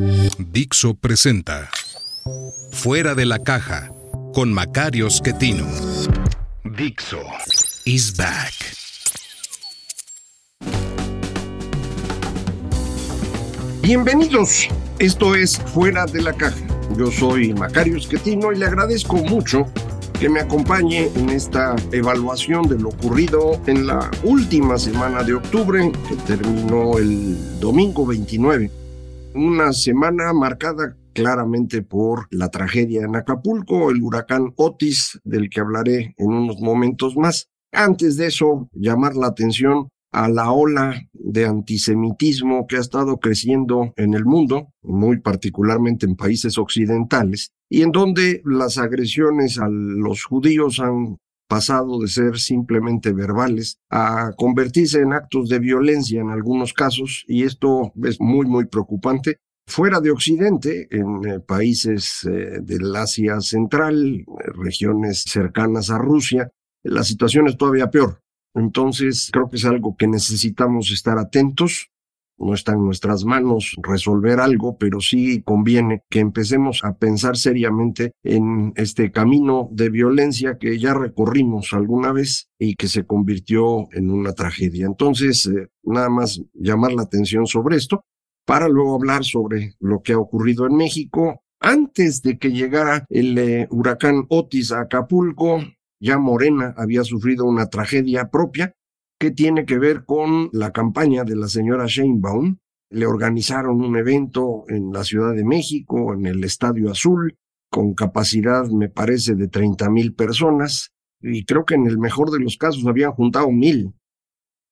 Dixo presenta Fuera de la Caja con Macario Schettino. Dixo is back. Bienvenidos, esto es Fuera de la Caja. Yo soy Macario Esquetino y le agradezco mucho que me acompañe en esta evaluación de lo ocurrido en la última semana de octubre, que terminó el domingo 29. Una semana marcada claramente por la tragedia en Acapulco, el huracán Otis, del que hablaré en unos momentos más. Antes de eso, llamar la atención a la ola de antisemitismo que ha estado creciendo en el mundo, muy particularmente en países occidentales, y en donde las agresiones a los judíos han pasado de ser simplemente verbales a convertirse en actos de violencia en algunos casos, y esto es muy, muy preocupante. Fuera de Occidente, en eh, países eh, del Asia Central, regiones cercanas a Rusia, la situación es todavía peor. Entonces, creo que es algo que necesitamos estar atentos. No está en nuestras manos resolver algo, pero sí conviene que empecemos a pensar seriamente en este camino de violencia que ya recorrimos alguna vez y que se convirtió en una tragedia. Entonces, eh, nada más llamar la atención sobre esto para luego hablar sobre lo que ha ocurrido en México. Antes de que llegara el eh, huracán Otis a Acapulco, ya Morena había sufrido una tragedia propia que tiene que ver con la campaña de la señora Sheinbaum. Le organizaron un evento en la Ciudad de México, en el Estadio Azul, con capacidad, me parece, de 30 mil personas, y creo que en el mejor de los casos habían juntado mil.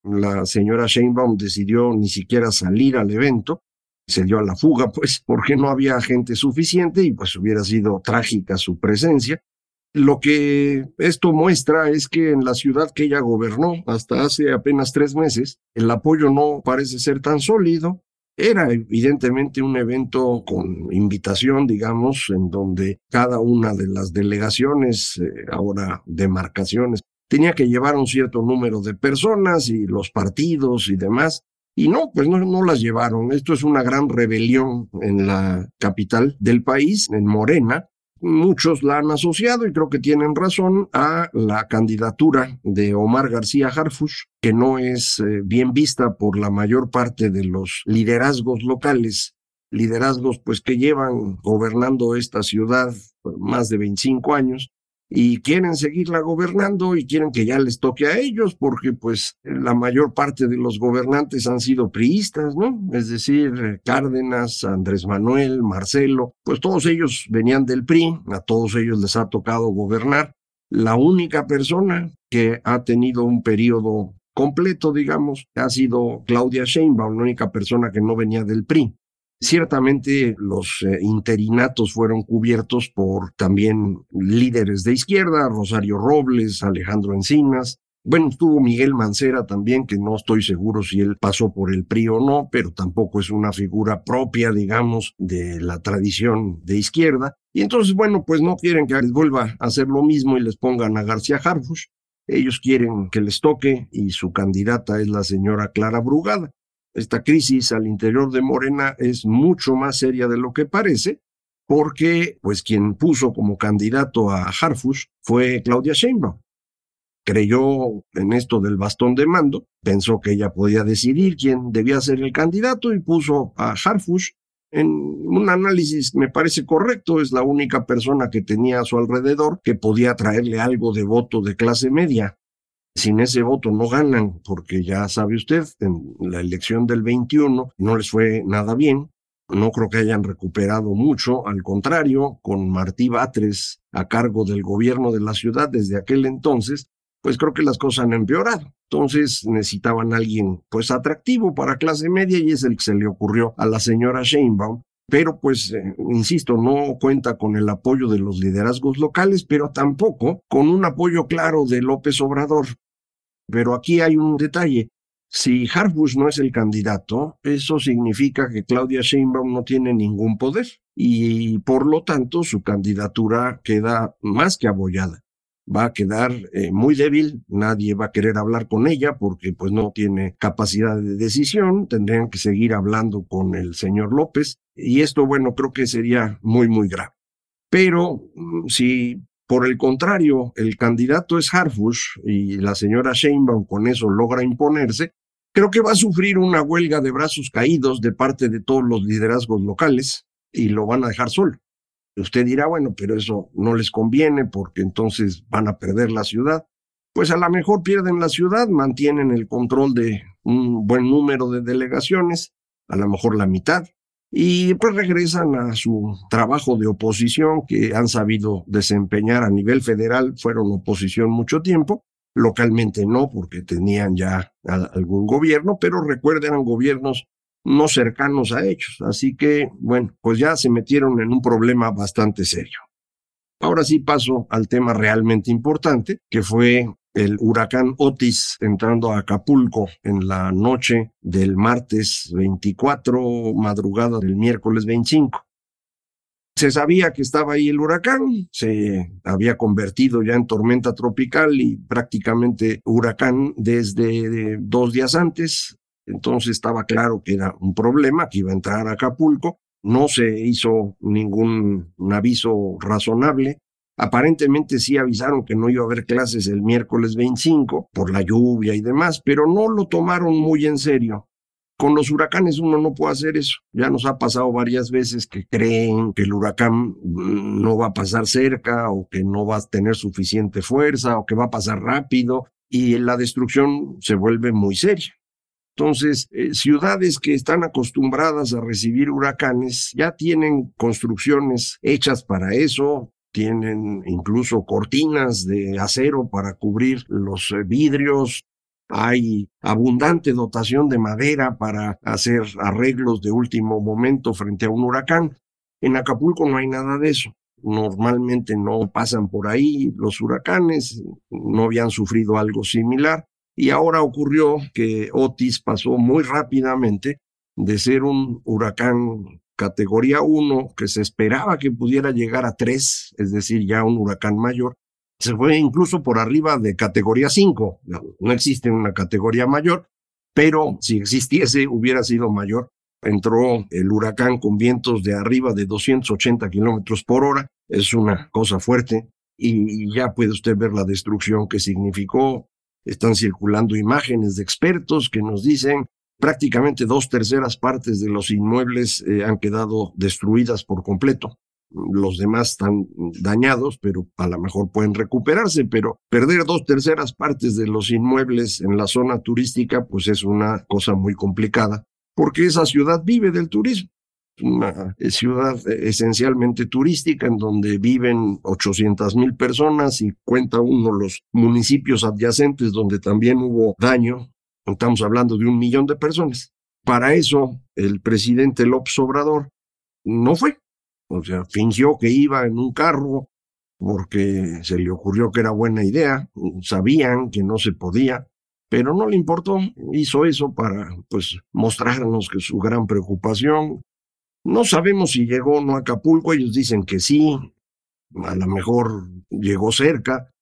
La señora Sheinbaum decidió ni siquiera salir al evento, se dio a la fuga, pues, porque no había gente suficiente y pues hubiera sido trágica su presencia. Lo que esto muestra es que en la ciudad que ella gobernó hasta hace apenas tres meses, el apoyo no parece ser tan sólido. Era evidentemente un evento con invitación, digamos, en donde cada una de las delegaciones, eh, ahora demarcaciones, tenía que llevar un cierto número de personas y los partidos y demás. Y no, pues no, no las llevaron. Esto es una gran rebelión en la capital del país, en Morena, Muchos la han asociado, y creo que tienen razón, a la candidatura de Omar García Harfush, que no es eh, bien vista por la mayor parte de los liderazgos locales, liderazgos pues que llevan gobernando esta ciudad más de 25 años y quieren seguirla gobernando y quieren que ya les toque a ellos porque pues la mayor parte de los gobernantes han sido priistas, ¿no? Es decir, Cárdenas, Andrés Manuel, Marcelo, pues todos ellos venían del PRI, a todos ellos les ha tocado gobernar. La única persona que ha tenido un periodo completo, digamos, ha sido Claudia Sheinbaum, la única persona que no venía del PRI. Ciertamente los eh, interinatos fueron cubiertos por también líderes de izquierda, Rosario Robles, Alejandro Encinas. Bueno, estuvo Miguel Mancera también, que no estoy seguro si él pasó por el PRI o no, pero tampoco es una figura propia, digamos, de la tradición de izquierda. Y entonces, bueno, pues no quieren que les vuelva a hacer lo mismo y les pongan a García Harfush. Ellos quieren que les toque y su candidata es la señora Clara Brugada. Esta crisis al interior de Morena es mucho más seria de lo que parece, porque pues quien puso como candidato a Harfush fue Claudia Sheinbaum. Creyó en esto del bastón de mando, pensó que ella podía decidir quién debía ser el candidato y puso a Harfush en un análisis me parece correcto, es la única persona que tenía a su alrededor que podía traerle algo de voto de clase media sin ese voto no ganan, porque ya sabe usted, en la elección del 21 no les fue nada bien. No creo que hayan recuperado mucho, al contrario, con Martí Batres a cargo del gobierno de la ciudad desde aquel entonces, pues creo que las cosas han empeorado. Entonces necesitaban alguien pues atractivo para clase media y es el que se le ocurrió a la señora Sheinbaum. Pero pues, eh, insisto, no cuenta con el apoyo de los liderazgos locales, pero tampoco con un apoyo claro de López Obrador. Pero aquí hay un detalle. Si Harbush no es el candidato, eso significa que Claudia Sheinbaum no tiene ningún poder y por lo tanto su candidatura queda más que abollada va a quedar eh, muy débil, nadie va a querer hablar con ella porque pues no tiene capacidad de decisión, tendrían que seguir hablando con el señor López y esto bueno creo que sería muy muy grave. Pero mm, si por el contrario el candidato es Harfush y la señora Sheinbaum con eso logra imponerse, creo que va a sufrir una huelga de brazos caídos de parte de todos los liderazgos locales y lo van a dejar solo. Usted dirá, bueno, pero eso no les conviene porque entonces van a perder la ciudad. Pues a lo mejor pierden la ciudad, mantienen el control de un buen número de delegaciones, a lo mejor la mitad, y pues regresan a su trabajo de oposición que han sabido desempeñar a nivel federal, fueron oposición mucho tiempo, localmente no, porque tenían ya algún gobierno, pero recuerden, eran gobiernos no cercanos a ellos. Así que, bueno, pues ya se metieron en un problema bastante serio. Ahora sí paso al tema realmente importante, que fue el huracán Otis entrando a Acapulco en la noche del martes 24, madrugada del miércoles 25. Se sabía que estaba ahí el huracán, se había convertido ya en tormenta tropical y prácticamente huracán desde dos días antes. Entonces estaba claro que era un problema, que iba a entrar a Acapulco. No se hizo ningún aviso razonable. Aparentemente sí avisaron que no iba a haber clases el miércoles 25 por la lluvia y demás, pero no lo tomaron muy en serio. Con los huracanes uno no puede hacer eso. Ya nos ha pasado varias veces que creen que el huracán no va a pasar cerca o que no va a tener suficiente fuerza o que va a pasar rápido y la destrucción se vuelve muy seria. Entonces, eh, ciudades que están acostumbradas a recibir huracanes ya tienen construcciones hechas para eso, tienen incluso cortinas de acero para cubrir los eh, vidrios, hay abundante dotación de madera para hacer arreglos de último momento frente a un huracán. En Acapulco no hay nada de eso. Normalmente no pasan por ahí los huracanes, no habían sufrido algo similar. Y ahora ocurrió que Otis pasó muy rápidamente de ser un huracán categoría 1 que se esperaba que pudiera llegar a 3, es decir, ya un huracán mayor, se fue incluso por arriba de categoría 5. No, existe una categoría mayor, pero si existiese hubiera sido mayor. Entró el huracán con vientos de arriba de 280 kilómetros por hora, es una cosa fuerte, y ya puede usted ver la destrucción que significó están circulando imágenes de expertos que nos dicen prácticamente dos terceras partes de los inmuebles eh, han quedado destruidas por completo. Los demás están dañados, pero a lo mejor pueden recuperarse, pero perder dos terceras partes de los inmuebles en la zona turística, pues es una cosa muy complicada, porque esa ciudad vive del turismo una ciudad esencialmente turística en donde viven 800 mil personas y cuenta uno los municipios adyacentes donde también hubo daño. Estamos hablando de un millón de personas. Para eso, el presidente López Obrador no fue. O sea, fingió que iba en un carro porque se le ocurrió que era buena idea, sabían que no se podía, pero no le importó, hizo eso para pues mostrarnos que su gran preocupación no sabemos si llegó o no a Acapulco, ellos dicen que sí, a lo mejor llegó cerca,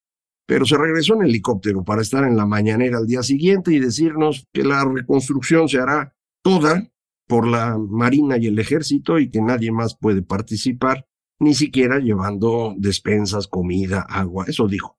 pero se regresó en helicóptero para estar en la mañanera al día siguiente y decirnos que la reconstrucción se hará toda por la Marina y el Ejército y que nadie más puede participar, ni siquiera llevando despensas, comida, agua, eso dijo.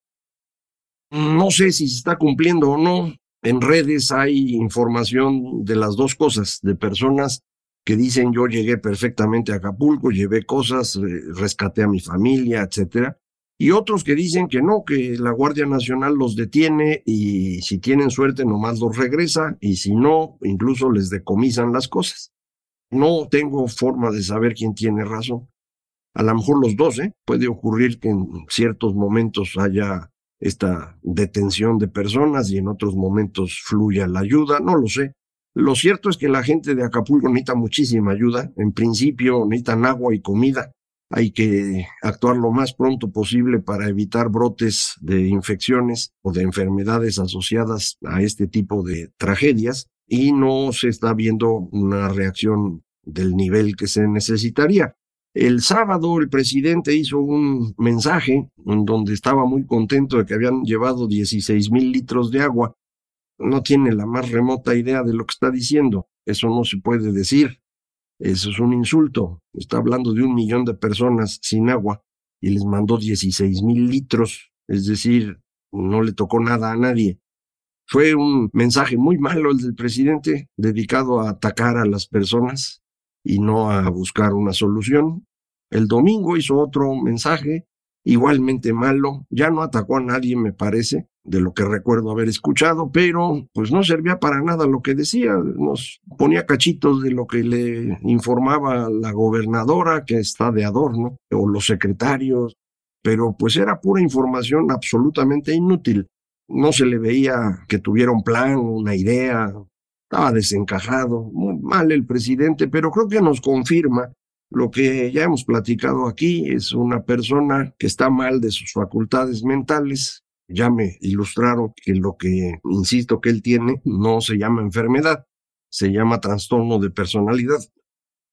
No sé si se está cumpliendo o no. En redes hay información de las dos cosas, de personas que dicen yo llegué perfectamente a Acapulco, llevé cosas, eh, rescaté a mi familia, etcétera. Y otros que dicen que no, que la Guardia Nacional los detiene y si tienen suerte nomás los regresa y si no, incluso les decomisan las cosas. No tengo forma de saber quién tiene razón. A lo mejor los dos, ¿eh? Puede ocurrir que en ciertos momentos haya esta detención de personas y en otros momentos fluya la ayuda, no lo sé. Lo cierto es que la gente de Acapulco necesita muchísima ayuda. En principio necesitan agua y comida. Hay que actuar lo más pronto posible para evitar brotes de infecciones o de enfermedades asociadas a este tipo de tragedias y no se está viendo una reacción del nivel que se necesitaría. El sábado el presidente hizo un mensaje en donde estaba muy contento de que habían llevado 16 mil litros de agua. No tiene la más remota idea de lo que está diciendo. Eso no se puede decir. Eso es un insulto. Está hablando de un millón de personas sin agua y les mandó 16 mil litros. Es decir, no le tocó nada a nadie. Fue un mensaje muy malo el del presidente, dedicado a atacar a las personas y no a buscar una solución. El domingo hizo otro mensaje igualmente malo, ya no atacó a nadie, me parece, de lo que recuerdo haber escuchado, pero pues no servía para nada lo que decía, nos ponía cachitos de lo que le informaba la gobernadora, que está de adorno, o los secretarios, pero pues era pura información absolutamente inútil. No se le veía que tuviera un plan, una idea, estaba desencajado, muy mal el presidente, pero creo que nos confirma lo que ya hemos platicado aquí es una persona que está mal de sus facultades mentales. Ya me ilustraron que lo que insisto que él tiene no se llama enfermedad, se llama trastorno de personalidad.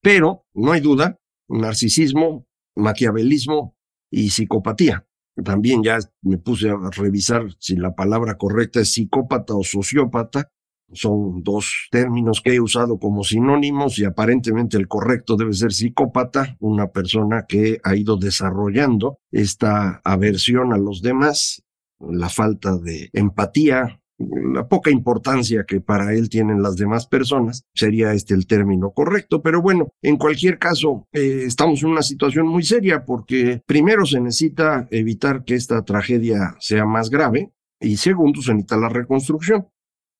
Pero, no hay duda, narcisismo, maquiavelismo y psicopatía. También ya me puse a revisar si la palabra correcta es psicópata o sociópata son dos términos que he usado como sinónimos y aparentemente el correcto debe ser psicópata, una persona que ha ido desarrollando esta aversión a los demás, la falta de empatía, la poca importancia que para él tienen las demás personas, sería este el término correcto. Pero bueno, en cualquier caso, eh, estamos en una situación muy seria porque primero se necesita evitar que esta tragedia sea más grave y segundo se necesita la reconstrucción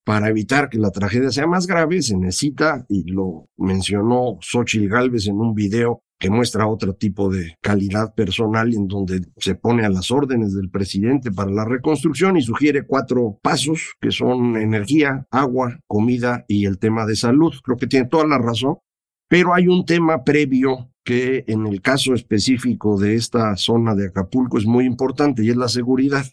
para evitar que la tragedia sea más grave, se necesita, y lo mencionó Xochitl Galvez en un video que muestra otro tipo de calidad personal en donde se pone a las órdenes del presidente para la reconstrucción y sugiere cuatro pasos que son energía, agua, comida y el tema de salud. Creo que tiene toda la razón, pero hay un tema previo que en el caso específico de esta zona de Acapulco es muy importante y es la seguridad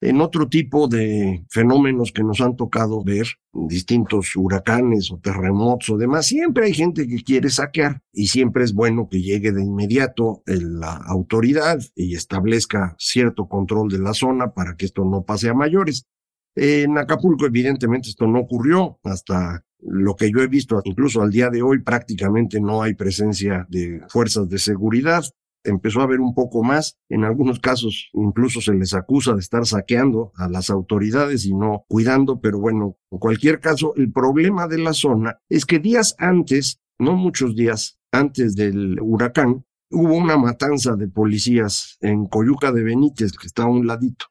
en otro tipo de fenómenos que nos han tocado ver, distintos huracanes o terremotos o demás, siempre hay gente que quiere saquear y siempre es bueno que llegue de inmediato la autoridad y establezca cierto control de la zona para que esto no pase a mayores. En Acapulco, evidentemente, esto no ocurrió hasta lo que yo he visto, incluso al día de hoy prácticamente no hay presencia de fuerzas de seguridad empezó a haber un poco más. En algunos casos incluso se les acusa de estar saqueando a las autoridades y no cuidando, pero bueno, en cualquier caso, el problema de la zona es que días antes, no muchos días antes del huracán, hubo una matanza de policías en Coyuca de Benítez, que está a un ladito.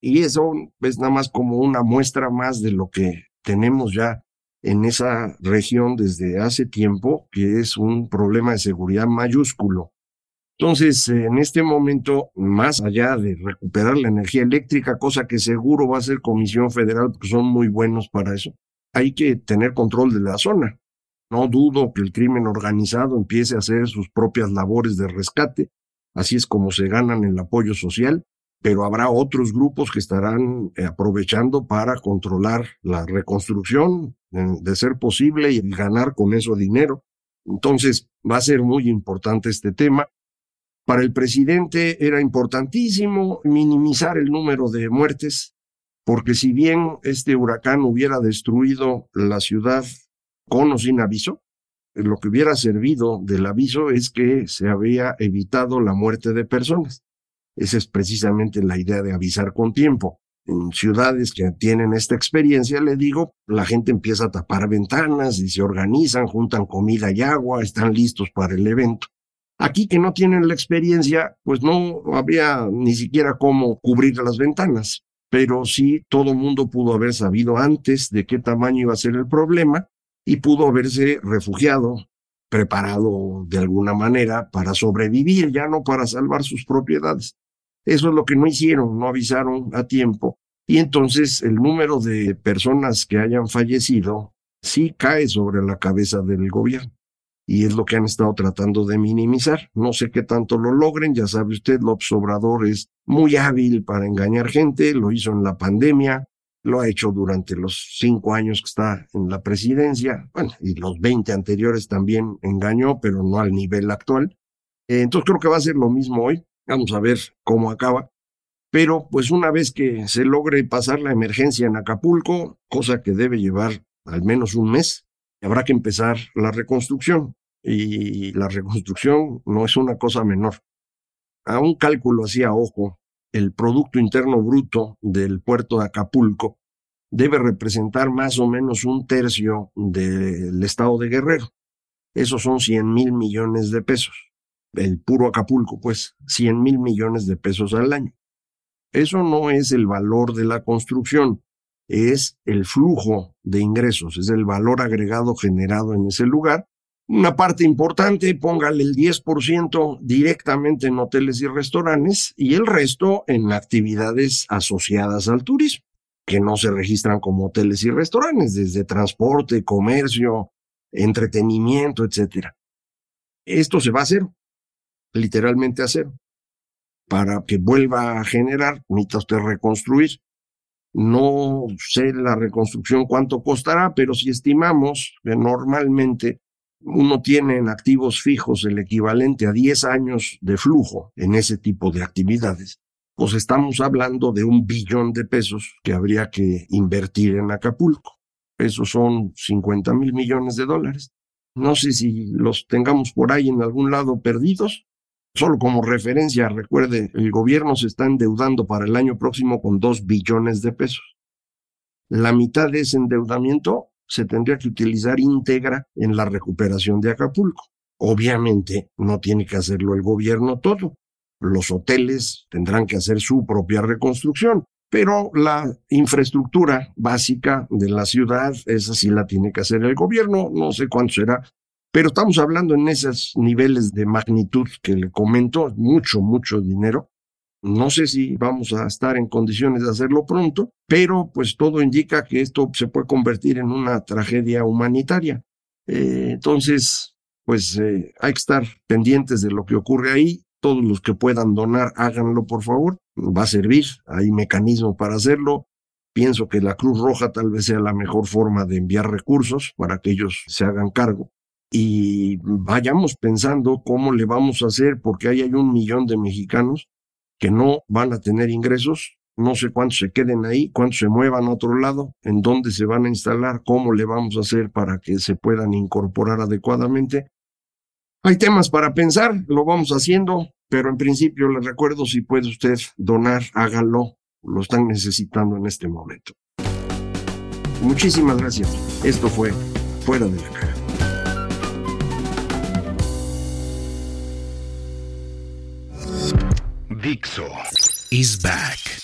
Y eso es nada más como una muestra más de lo que tenemos ya en esa región desde hace tiempo, que es un problema de seguridad mayúsculo. Entonces, en este momento, más allá de recuperar la energía eléctrica, cosa que seguro va a ser Comisión Federal, porque son muy buenos para eso, hay que tener control de la zona. No dudo que el crimen organizado empiece a hacer sus propias labores de rescate, así es como se ganan el apoyo social, pero habrá otros grupos que estarán eh, aprovechando para controlar la reconstrucción, de ser posible, y ganar con eso dinero. Entonces, va a ser muy importante este tema. Para el presidente era importantísimo minimizar el número de muertes, porque si bien este huracán hubiera destruido la ciudad con o sin aviso, lo que hubiera servido del aviso es que se había evitado la muerte de personas. Esa es precisamente la idea de avisar con tiempo. En ciudades que tienen esta experiencia, le digo, la gente empieza a tapar ventanas y se organizan, juntan comida y agua, están listos para el evento. Aquí que no tienen la experiencia, pues no habría ni siquiera cómo cubrir las ventanas, pero sí todo mundo pudo haber sabido antes de qué tamaño iba a ser el problema y pudo haberse refugiado, preparado de alguna manera para sobrevivir, ya no para salvar sus propiedades. Eso es lo que no hicieron, no avisaron a tiempo. Y entonces el número de personas que hayan fallecido sí cae sobre la cabeza del gobierno. Y es lo que han estado tratando de minimizar. No sé qué tanto lo logren, ya sabe usted, López Obrador es muy hábil para engañar gente, lo hizo en la pandemia, lo ha hecho durante los cinco años que está en la presidencia, bueno, y los veinte anteriores también engañó, pero no al nivel actual. Eh, entonces creo que va a ser lo mismo hoy. Vamos a ver cómo acaba. Pero pues una vez que se logre pasar la emergencia en Acapulco, cosa que debe llevar al menos un mes, habrá que empezar la reconstrucción. Y la reconstrucción no es una cosa menor. A un cálculo así a ojo, el Producto Interno Bruto del puerto de Acapulco debe representar más o menos un tercio del estado de Guerrero. Esos son 100 mil millones de pesos. El puro Acapulco, pues, 100 mil millones de pesos al año. Eso no es el valor de la construcción, es el flujo de ingresos, es el valor agregado generado en ese lugar. Una parte importante, póngale el 10% directamente en hoteles y restaurantes y el resto en actividades asociadas al turismo, que no se registran como hoteles y restaurantes, desde transporte, comercio, entretenimiento, etcétera. Esto se va a hacer, literalmente a cero. Para que vuelva a generar, necesita usted reconstruir. No sé la reconstrucción cuánto costará, pero si estimamos que normalmente uno tiene en activos fijos el equivalente a 10 años de flujo en ese tipo de actividades, pues estamos hablando de un billón de pesos que habría que invertir en Acapulco. Esos son 50 mil millones de dólares. No sé si los tengamos por ahí en algún lado perdidos, Solo como referencia, recuerde, el gobierno se está endeudando para el año próximo con dos billones de pesos. La mitad de ese endeudamiento se tendría que utilizar íntegra en la recuperación de Acapulco. Obviamente no tiene que hacerlo el gobierno todo. Los hoteles tendrán que hacer su propia reconstrucción, pero la infraestructura básica de la ciudad, esa sí la tiene que hacer el gobierno. No sé cuánto será, pero estamos hablando en esos niveles de magnitud que le comento, mucho, mucho dinero. No sé si vamos a estar en condiciones de hacerlo pronto, pero pues todo indica que esto se puede convertir en una tragedia humanitaria. Eh, entonces, pues eh, hay que estar pendientes de lo que ocurre ahí. Todos los que puedan donar, háganlo por favor. Va a servir, hay mecanismo para hacerlo. Pienso que la Cruz Roja tal vez sea la mejor forma de enviar recursos para que ellos se hagan cargo y vayamos pensando cómo le vamos a hacer, porque ahí hay un millón de mexicanos que no van a tener ingresos, no sé cuántos se queden ahí, cuántos se muevan a otro lado, en dónde se van a instalar, cómo le vamos a hacer para que se puedan incorporar adecuadamente. Hay temas para pensar, lo vamos haciendo, pero en principio le recuerdo, si puede usted donar, hágalo, lo están necesitando en este momento. Muchísimas gracias. Esto fue Fuera de la Caja. Dixo is back.